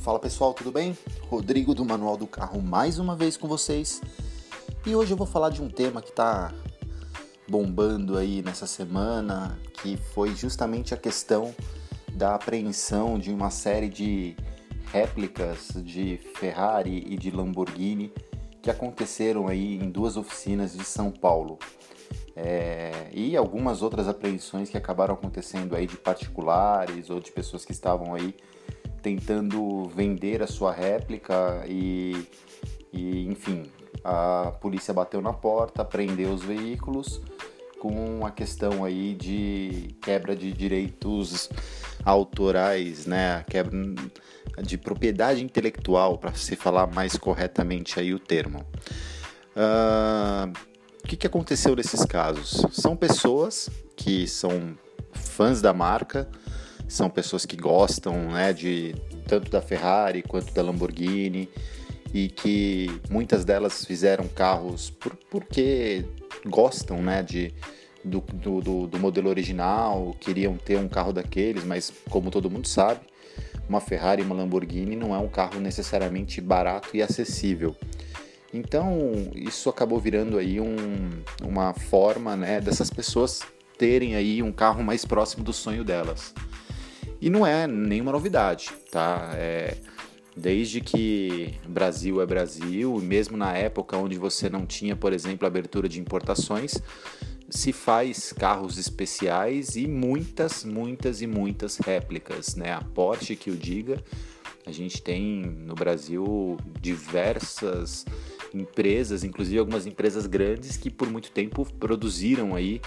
Fala pessoal, tudo bem? Rodrigo do Manual do Carro mais uma vez com vocês. E hoje eu vou falar de um tema que está bombando aí nessa semana, que foi justamente a questão da apreensão de uma série de réplicas de Ferrari e de Lamborghini que aconteceram aí em duas oficinas de São Paulo. É, e algumas outras apreensões que acabaram acontecendo aí de particulares ou de pessoas que estavam aí tentando vender a sua réplica e, e enfim, a polícia bateu na porta, prendeu os veículos com a questão aí de quebra de direitos autorais, né, quebra de propriedade intelectual, para se falar mais corretamente aí o termo. Uh, o que, que aconteceu nesses casos? São pessoas que são fãs da marca, são pessoas que gostam né, de tanto da Ferrari quanto da Lamborghini e que muitas delas fizeram carros por, porque gostam né, de, do, do, do, modelo original, queriam ter um carro daqueles, mas como todo mundo sabe, uma Ferrari uma Lamborghini não é um carro necessariamente barato e acessível. Então isso acabou virando aí um, uma forma né, dessas pessoas terem aí um carro mais próximo do sonho delas. E não é nenhuma novidade, tá? É, desde que Brasil é Brasil, e mesmo na época onde você não tinha, por exemplo, abertura de importações, se faz carros especiais e muitas, muitas e muitas réplicas, né? A Porsche que o diga, a gente tem no Brasil diversas empresas, inclusive algumas empresas grandes que por muito tempo produziram aí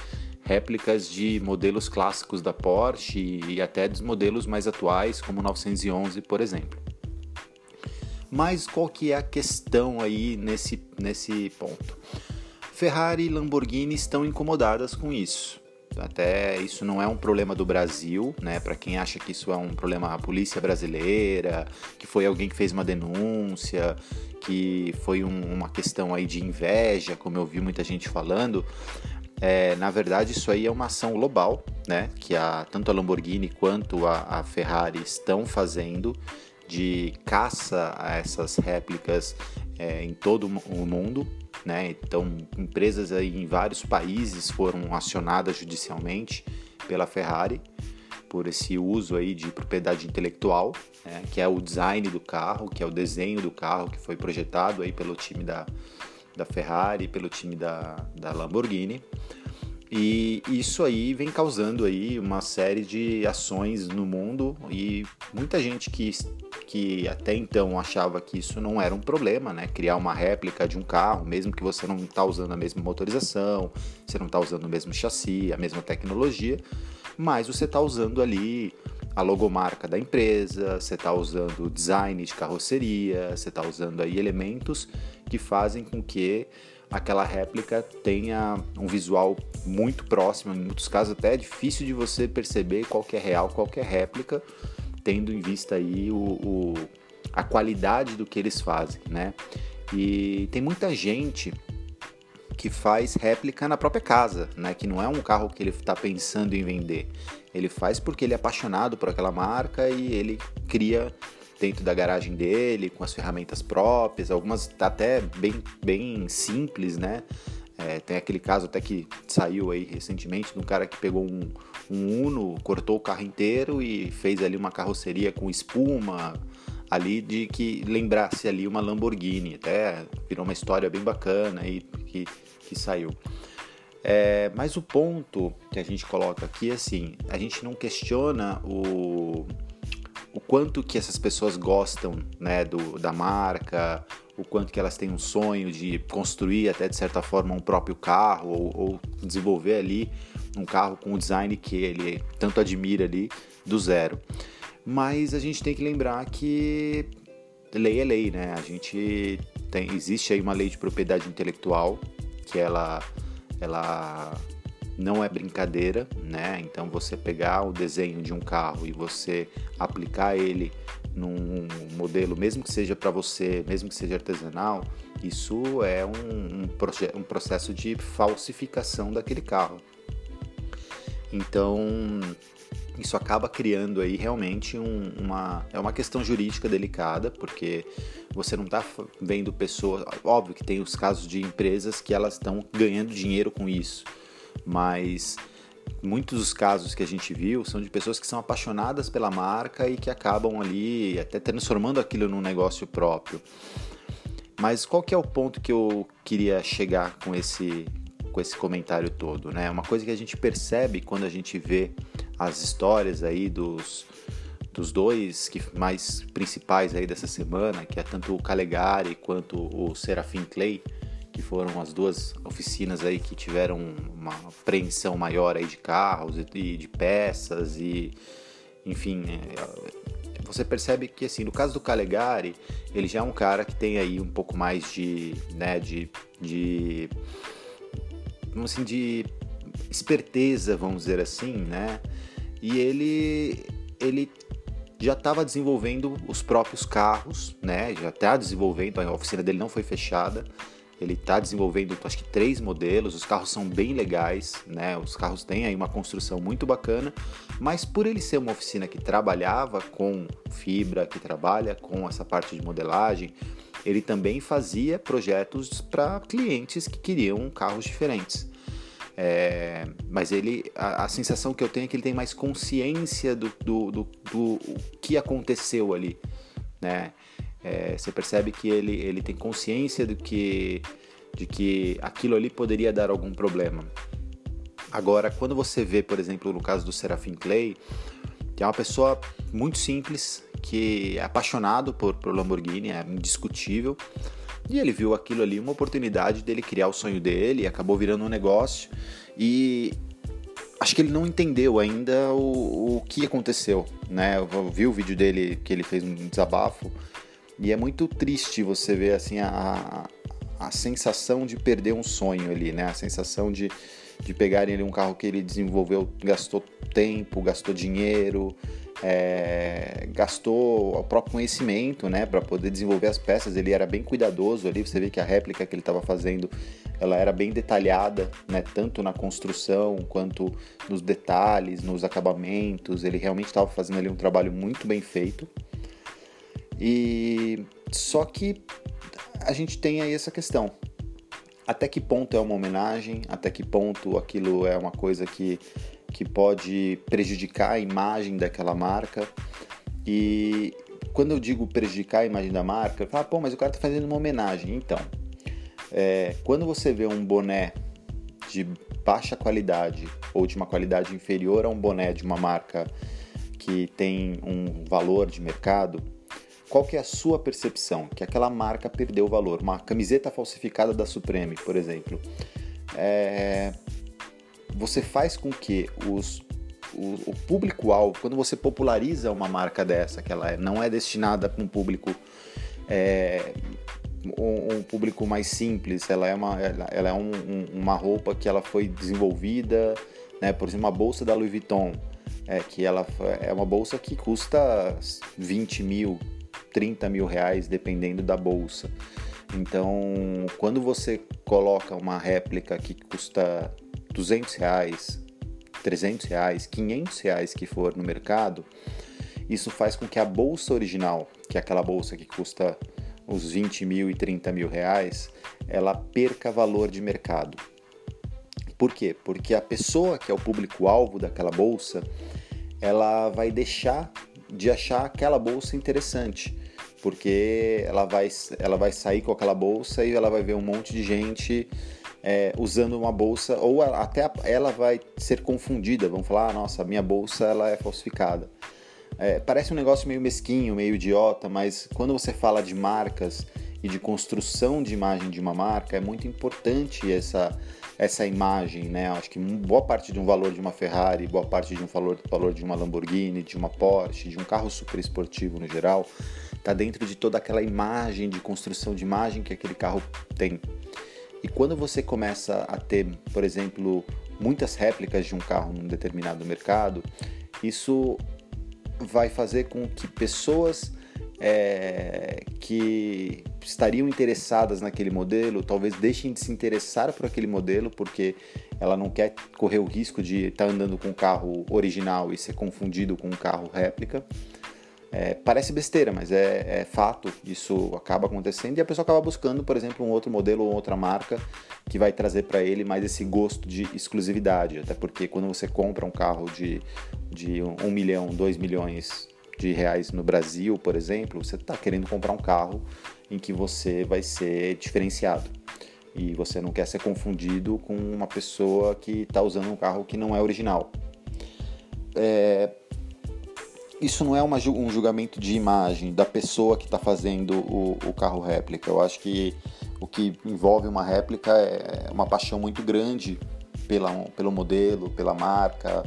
réplicas de modelos clássicos da Porsche e até dos modelos mais atuais, como o 911, por exemplo. Mas qual que é a questão aí nesse, nesse ponto? Ferrari e Lamborghini estão incomodadas com isso. Até isso não é um problema do Brasil, né? Para quem acha que isso é um problema da polícia brasileira, que foi alguém que fez uma denúncia, que foi um, uma questão aí de inveja, como eu vi muita gente falando. É, na verdade, isso aí é uma ação global, né? Que a, tanto a Lamborghini quanto a, a Ferrari estão fazendo de caça a essas réplicas é, em todo o mundo. Né? Então, empresas aí em vários países foram acionadas judicialmente pela Ferrari por esse uso aí de propriedade intelectual, né? que é o design do carro, que é o desenho do carro que foi projetado aí pelo time da, da Ferrari, pelo time da, da Lamborghini. E isso aí vem causando aí uma série de ações no mundo e muita gente que, que até então achava que isso não era um problema, né? Criar uma réplica de um carro, mesmo que você não está usando a mesma motorização, você não está usando o mesmo chassi, a mesma tecnologia, mas você está usando ali a logomarca da empresa, você está usando design de carroceria, você está usando aí elementos que fazem com que aquela réplica tenha um visual muito próximo, em muitos casos até é difícil de você perceber qual é real, qual é réplica, tendo em vista aí o, o, a qualidade do que eles fazem, né? E tem muita gente que faz réplica na própria casa, né? Que não é um carro que ele está pensando em vender. Ele faz porque ele é apaixonado por aquela marca e ele cria dentro da garagem dele, com as ferramentas próprias, algumas até bem, bem simples, né? É, tem aquele caso até que saiu aí recentemente de um cara que pegou um, um Uno, cortou o carro inteiro e fez ali uma carroceria com espuma ali de que lembrasse ali uma Lamborghini. Até virou uma história bem bacana aí que, que saiu. É, mas o ponto que a gente coloca aqui é assim, a gente não questiona o, o quanto que essas pessoas gostam né, do, da marca, o quanto que elas têm um sonho de construir até de certa forma um próprio carro ou, ou desenvolver ali um carro com o design que ele tanto admira ali do zero. Mas a gente tem que lembrar que lei é lei, né? A gente tem existe aí uma lei de propriedade intelectual que ela ela não é brincadeira, né? Então você pegar o desenho de um carro e você aplicar ele num modelo, mesmo que seja para você, mesmo que seja artesanal, isso é um, um, um, processo de falsificação daquele carro. Então isso acaba criando aí realmente um, uma é uma questão jurídica delicada porque você não está vendo pessoas óbvio que tem os casos de empresas que elas estão ganhando dinheiro com isso mas muitos dos casos que a gente viu são de pessoas que são apaixonadas pela marca e que acabam ali até transformando aquilo num negócio próprio mas qual que é o ponto que eu queria chegar com esse com esse comentário todo, né? Uma coisa que a gente percebe quando a gente vê as histórias aí dos, dos dois que mais principais aí dessa semana, que é tanto o Calegari quanto o Serafim Clay, que foram as duas oficinas aí que tiveram uma apreensão maior aí de carros e de peças e enfim, é, você percebe que assim, no caso do Calegari, ele já é um cara que tem aí um pouco mais de, né, de, de assim, de esperteza, vamos dizer assim, né? E ele, ele já estava desenvolvendo os próprios carros, né? Já está desenvolvendo, a oficina dele não foi fechada. Ele está desenvolvendo, acho que três modelos. Os carros são bem legais, né? Os carros têm aí uma construção muito bacana, mas por ele ser uma oficina que trabalhava com fibra, que trabalha com essa parte de modelagem, ele também fazia projetos para clientes que queriam carros diferentes. É, mas ele, a, a, sensação que eu tenho é que ele tem mais consciência do, do, do, do que aconteceu ali, né? É, você percebe que ele, ele tem consciência do que, de que aquilo ali poderia dar algum problema. Agora, quando você vê, por exemplo, no caso do Serafim Clay, que é uma pessoa muito simples, que é apaixonado por, por Lamborghini, é indiscutível, e ele viu aquilo ali uma oportunidade dele criar o sonho dele, acabou virando um negócio e acho que ele não entendeu ainda o, o que aconteceu, né? Eu vi o vídeo dele que ele fez um desabafo e é muito triste você ver assim a, a sensação de perder um sonho ali, né? A sensação de, de pegarem ali um carro que ele desenvolveu, gastou tempo, gastou dinheiro, é, gastou o próprio conhecimento, né, para poder desenvolver as peças. Ele era bem cuidadoso ali. Você vê que a réplica que ele estava fazendo, ela era bem detalhada, né, tanto na construção quanto nos detalhes, nos acabamentos. Ele realmente estava fazendo ali um trabalho muito bem feito. E só que a gente tem aí essa questão. Até que ponto é uma homenagem? Até que ponto aquilo é uma coisa que que pode prejudicar a imagem daquela marca. E quando eu digo prejudicar a imagem da marca, eu falo, pô, mas o cara está fazendo uma homenagem. Então, é, quando você vê um boné de baixa qualidade ou de uma qualidade inferior a um boné de uma marca que tem um valor de mercado, qual que é a sua percepção? Que aquela marca perdeu valor. Uma camiseta falsificada da Supreme, por exemplo. É, você faz com que os, o, o público-alvo, quando você populariza uma marca dessa, que ela é, não é destinada para um público é, um, público mais simples, ela é uma, ela, ela é um, um, uma roupa que ela foi desenvolvida, né, por exemplo, uma bolsa da Louis Vuitton, é, que ela é uma bolsa que custa 20 mil, 30 mil reais, dependendo da bolsa. Então, quando você coloca uma réplica que custa 200 reais, 300 reais, 500 reais que for no mercado, isso faz com que a bolsa original, que é aquela bolsa que custa os 20 mil e 30 mil reais, ela perca valor de mercado. Por quê? Porque a pessoa que é o público-alvo daquela bolsa, ela vai deixar de achar aquela bolsa interessante, porque ela vai, ela vai sair com aquela bolsa e ela vai ver um monte de gente é, usando uma bolsa, ou até ela vai ser confundida, vão falar, ah, nossa, minha bolsa ela é falsificada. É, parece um negócio meio mesquinho, meio idiota, mas quando você fala de marcas e de construção de imagem de uma marca, é muito importante essa, essa imagem, né? Acho que boa parte de um valor de uma Ferrari, boa parte de um valor, valor de uma Lamborghini, de uma Porsche, de um carro super esportivo no geral, está dentro de toda aquela imagem de construção de imagem que aquele carro tem. E quando você começa a ter, por exemplo, muitas réplicas de um carro num determinado mercado, isso vai fazer com que pessoas é, que estariam interessadas naquele modelo talvez deixem de se interessar por aquele modelo porque ela não quer correr o risco de estar tá andando com um carro original e ser confundido com um carro réplica. É, parece besteira, mas é, é, fato, isso acaba acontecendo e a pessoa acaba buscando, por exemplo, um outro modelo ou outra marca que vai trazer para ele mais esse gosto de exclusividade. Até porque quando você compra um carro de, de um milhão, dois milhões de reais no Brasil, por exemplo, você está querendo comprar um carro em que você vai ser diferenciado e você não quer ser confundido com uma pessoa que está usando um carro que não é original. É, isso não é uma, um julgamento de imagem da pessoa que está fazendo o, o, carro réplica. Eu acho que o que envolve uma réplica é uma paixão muito grande pela, pelo modelo, pela marca,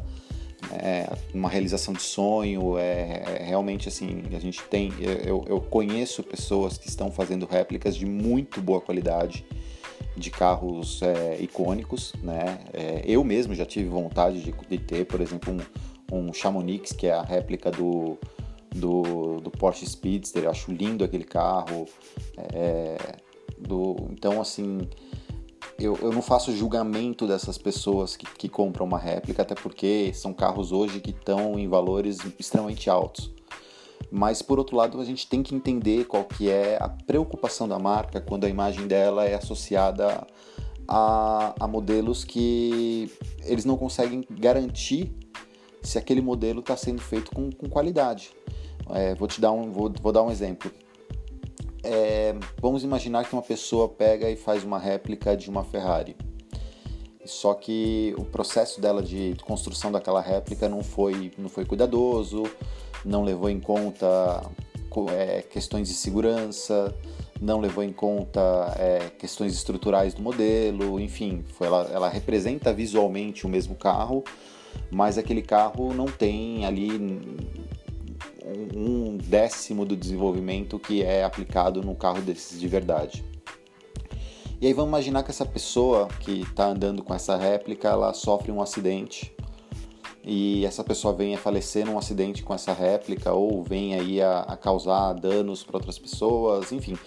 é uma realização de sonho. É, é, realmente assim, a gente tem. Eu, eu conheço pessoas que estão fazendo réplicas de muito boa qualidade de carros é, icônicos, né? É, eu mesmo já tive vontade de, de ter, por exemplo, um um Chamonix, que é a réplica do, do, do Porsche Speedster. Eu acho lindo aquele carro. É, do, então, assim, eu, eu não faço julgamento dessas pessoas que, que compram uma réplica, até porque são carros hoje que estão em valores extremamente altos. Mas por outro lado, a gente tem que entender qual que é a preocupação da marca quando a imagem dela é associada a, a modelos que eles não conseguem garantir se aquele modelo está sendo feito com, com qualidade. É, vou te dar um, vou, vou dar um exemplo. É, vamos imaginar que uma pessoa pega e faz uma réplica de uma Ferrari. Só que o processo dela de construção daquela réplica não foi, não foi cuidadoso, não levou em conta é, questões de segurança, não levou em conta é, questões estruturais do modelo, enfim, foi, ela, ela representa visualmente o mesmo carro, mas aquele carro não tem ali um décimo do desenvolvimento que é aplicado no carro desses de verdade. E aí vamos imaginar que essa pessoa que está andando com essa réplica, ela sofre um acidente e essa pessoa vem a falecer num acidente com essa réplica ou vem aí a, a causar danos para outras pessoas, enfim,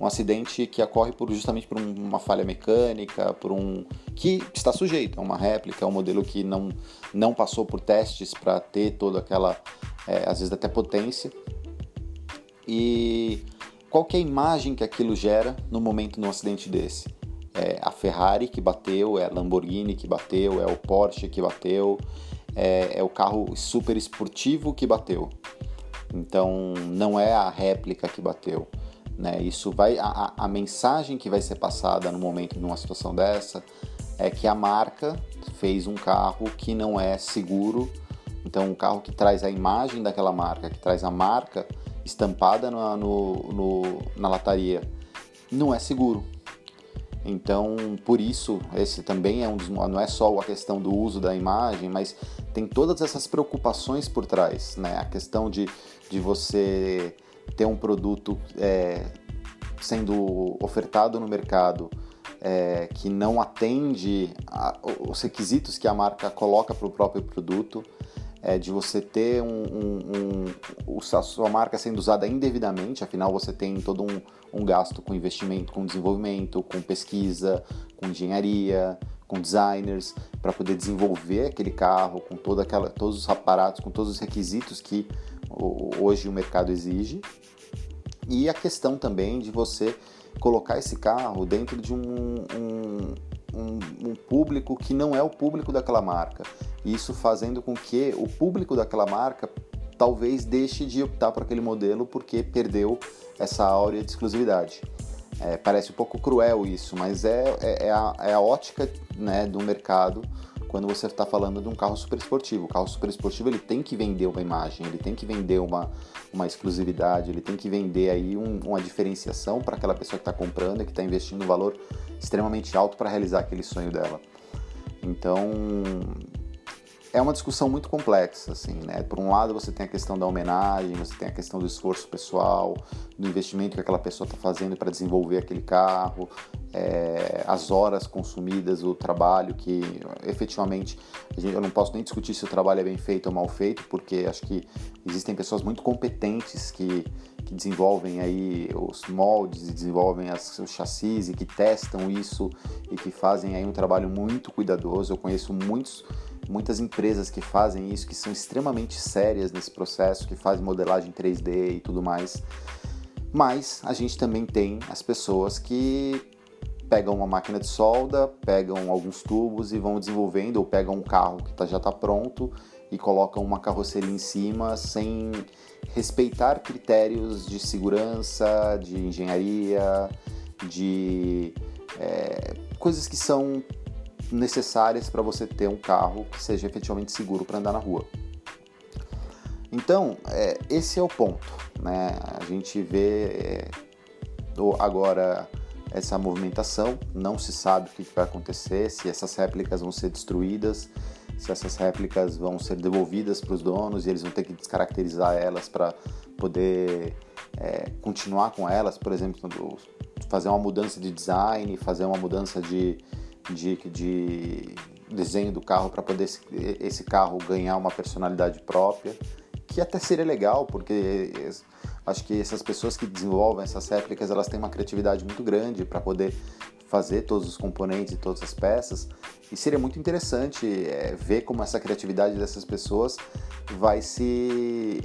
um acidente que ocorre por, justamente por uma falha mecânica, por um que está sujeito a uma réplica, um modelo que não, não passou por testes para ter toda aquela, é, às vezes até potência. E qual é a imagem que aquilo gera no momento de um acidente desse? É a Ferrari que bateu, é a Lamborghini que bateu, é o Porsche que bateu, é, é o carro super esportivo que bateu. Então não é a réplica que bateu. Né? Isso vai a, a mensagem que vai ser passada no momento de uma situação dessa é que a marca fez um carro que não é seguro. Então, um carro que traz a imagem daquela marca, que traz a marca estampada no, no, no, na lataria, não é seguro. Então, por isso, esse também é um dos. Não é só a questão do uso da imagem, mas tem todas essas preocupações por trás, né? A questão de, de você ter um produto é, sendo ofertado no mercado é, que não atende a, os requisitos que a marca coloca para o próprio produto, é, de você ter um, um, um, a sua marca sendo usada indevidamente, afinal você tem todo um, gasto com investimento, com desenvolvimento, com pesquisa, com engenharia, com designers para poder desenvolver aquele carro com toda aquela, todos os aparatos, com todos os requisitos que hoje o mercado exige. E a questão também de você colocar esse carro dentro de um, um, um, público que não é o público daquela marca. Isso fazendo com que o público daquela marca talvez deixe de optar por aquele modelo porque perdeu essa áurea de exclusividade. É, parece um pouco cruel isso, mas é, é, é, a, é a, ótica né, do mercado quando você está falando de um carro super esportivo. O carro super esportivo ele tem que vender uma imagem, ele tem que vender uma, uma exclusividade, ele tem que vender aí um, uma diferenciação para aquela pessoa que está comprando e que está investindo um valor extremamente alto para realizar aquele sonho dela. Então, é uma discussão muito complexa, assim, né? Por um lado, você tem a questão da homenagem, você tem a questão do esforço pessoal, do investimento que aquela pessoa está fazendo para desenvolver aquele carro, é, as horas consumidas, o trabalho que efetivamente eu não posso nem discutir se o trabalho é bem feito ou mal feito, porque acho que existem pessoas muito competentes que, que desenvolvem aí os moldes e desenvolvem as, os chassis e que testam isso e que fazem aí um trabalho muito cuidadoso. Eu conheço muitos muitas empresas que fazem isso, que são extremamente sérias nesse processo, que fazem modelagem 3D e tudo mais. Mas a gente também tem as pessoas que pegam uma máquina de solda, pegam alguns tubos e vão desenvolvendo, ou pegam um carro que tá, já está pronto e colocam uma carroceria em cima sem respeitar critérios de segurança, de engenharia, de é, coisas que são necessárias para você ter um carro que seja efetivamente seguro para andar na rua. Então, é, esse é o ponto. Né? A gente vê é, agora essa movimentação, não se sabe o que vai acontecer, se essas réplicas vão ser destruídas, se essas réplicas vão ser devolvidas para os donos e eles vão ter que descaracterizar elas para poder é, continuar com elas, por exemplo, fazer uma mudança de design, fazer uma mudança de, de, de desenho do carro para poder esse, esse, carro ganhar uma personalidade própria, que até seria legal, porque acho que essas pessoas que desenvolvem essas réplicas, elas têm uma criatividade muito grande para poder fazer todos os componentes e todas as peças, e seria muito interessante é, ver como essa criatividade dessas pessoas vai se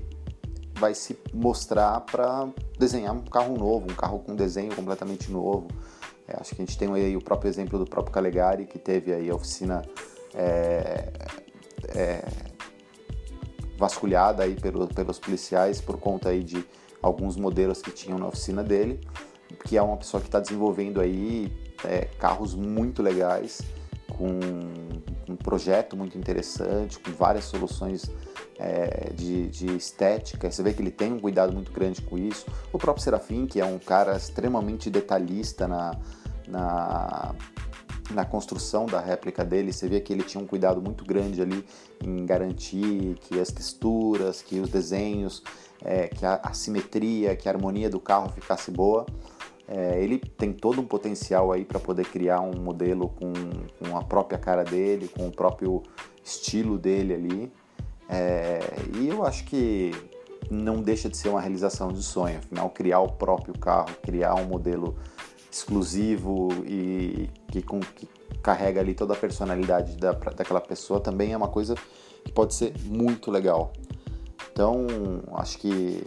vai se mostrar para desenhar um carro novo, um carro com desenho completamente novo, é, acho que a gente tem aí o próprio exemplo do próprio Calegari, que teve aí a oficina é, é, vasculhada aí pelo, pelos policiais por conta aí de alguns modelos que tinham na oficina dele, que é uma pessoa que está desenvolvendo aí é, carros muito legais, com um projeto muito interessante, com várias soluções é, de, de, estética. Você vê que ele tem um cuidado muito grande com isso. O próprio Serafim, que é um cara extremamente detalhista na, na, na construção da réplica dele, você vê que ele tinha um cuidado muito grande ali em garantir que as texturas, que os desenhos, é, que a, a simetria, que a harmonia do carro ficasse boa. É, ele tem todo um potencial aí para poder criar um modelo com, com, a própria cara dele, com o próprio estilo dele ali. É, e eu acho que não deixa de ser uma realização de sonho, afinal, criar o próprio carro, criar um modelo exclusivo e que, com, que carrega ali toda a personalidade da, daquela pessoa também é uma coisa que pode ser muito legal. Então, acho que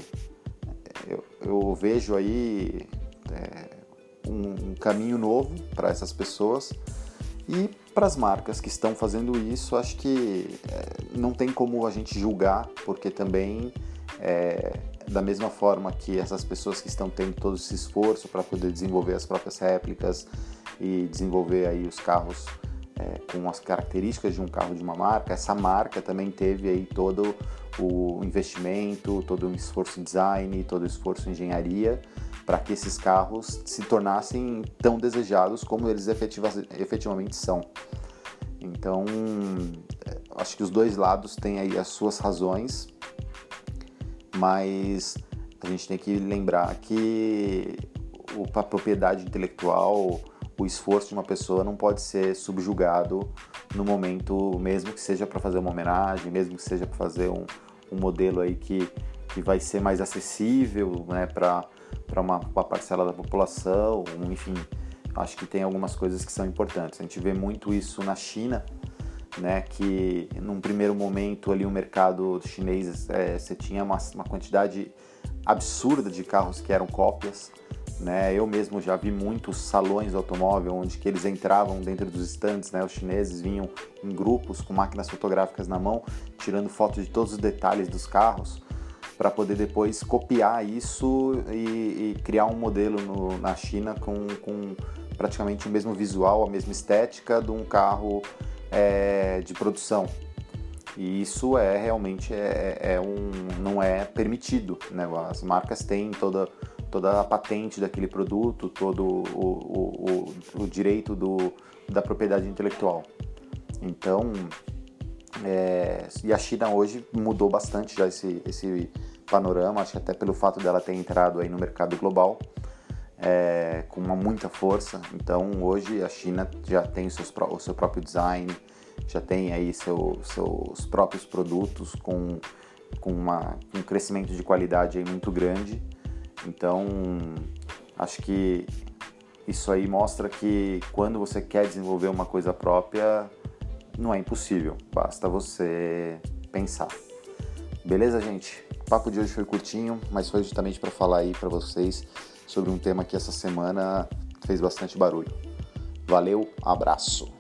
eu, eu vejo aí é, um, um caminho novo para essas pessoas e para as marcas que estão fazendo isso, acho que é, não tem como a gente julgar, porque também é, da mesma forma que essas pessoas que estão tendo todo esse esforço para poder desenvolver as próprias réplicas e desenvolver aí os carros é, com as características de um carro de uma marca, essa marca também teve aí todo o investimento, todo o esforço design, todo o esforço engenharia para que esses carros se tornassem tão desejados como eles efetiva, efetivamente são. Então, é, acho que os dois lados têm aí as suas razões, mas a gente tem que lembrar que a propriedade intelectual, o esforço de uma pessoa não pode ser subjugado no momento, mesmo que seja para fazer uma homenagem, mesmo que seja para fazer um, um modelo aí que, que vai ser mais acessível né, para para uma, uma parcela da população, enfim, acho que tem algumas coisas que são importantes. A gente vê muito isso na China, né, que num primeiro momento ali o mercado chinês é, você tinha uma, uma, quantidade absurda de carros que eram cópias, né? Eu mesmo já vi muitos salões de automóvel onde que eles entravam dentro dos estantes, né? Os chineses vinham em grupos com máquinas fotográficas na mão, tirando fotos de todos os detalhes dos carros para poder depois copiar isso e, e criar um modelo no, na China com, com, praticamente o mesmo visual, a mesma estética de um carro é, de produção. E isso é realmente é, é, um, não é permitido. Né? As marcas têm toda, toda a patente daquele produto, todo o, o, o, o direito do, da propriedade intelectual. Então, É, e a China hoje mudou bastante já esse, esse panorama, acho que até pelo fato dela ter entrado aí no mercado global é, com uma muita força. Então hoje a China já tem seus, o seu próprio design, já tem aí seu, seus próprios produtos com, com uma, um crescimento de qualidade aí muito grande. Então acho que isso aí mostra que quando você quer desenvolver uma coisa própria, não é impossível, basta você pensar. Beleza, gente? O papo de hoje foi curtinho, mas foi justamente para falar aí para vocês sobre um tema que essa semana fez bastante barulho. Valeu, abraço.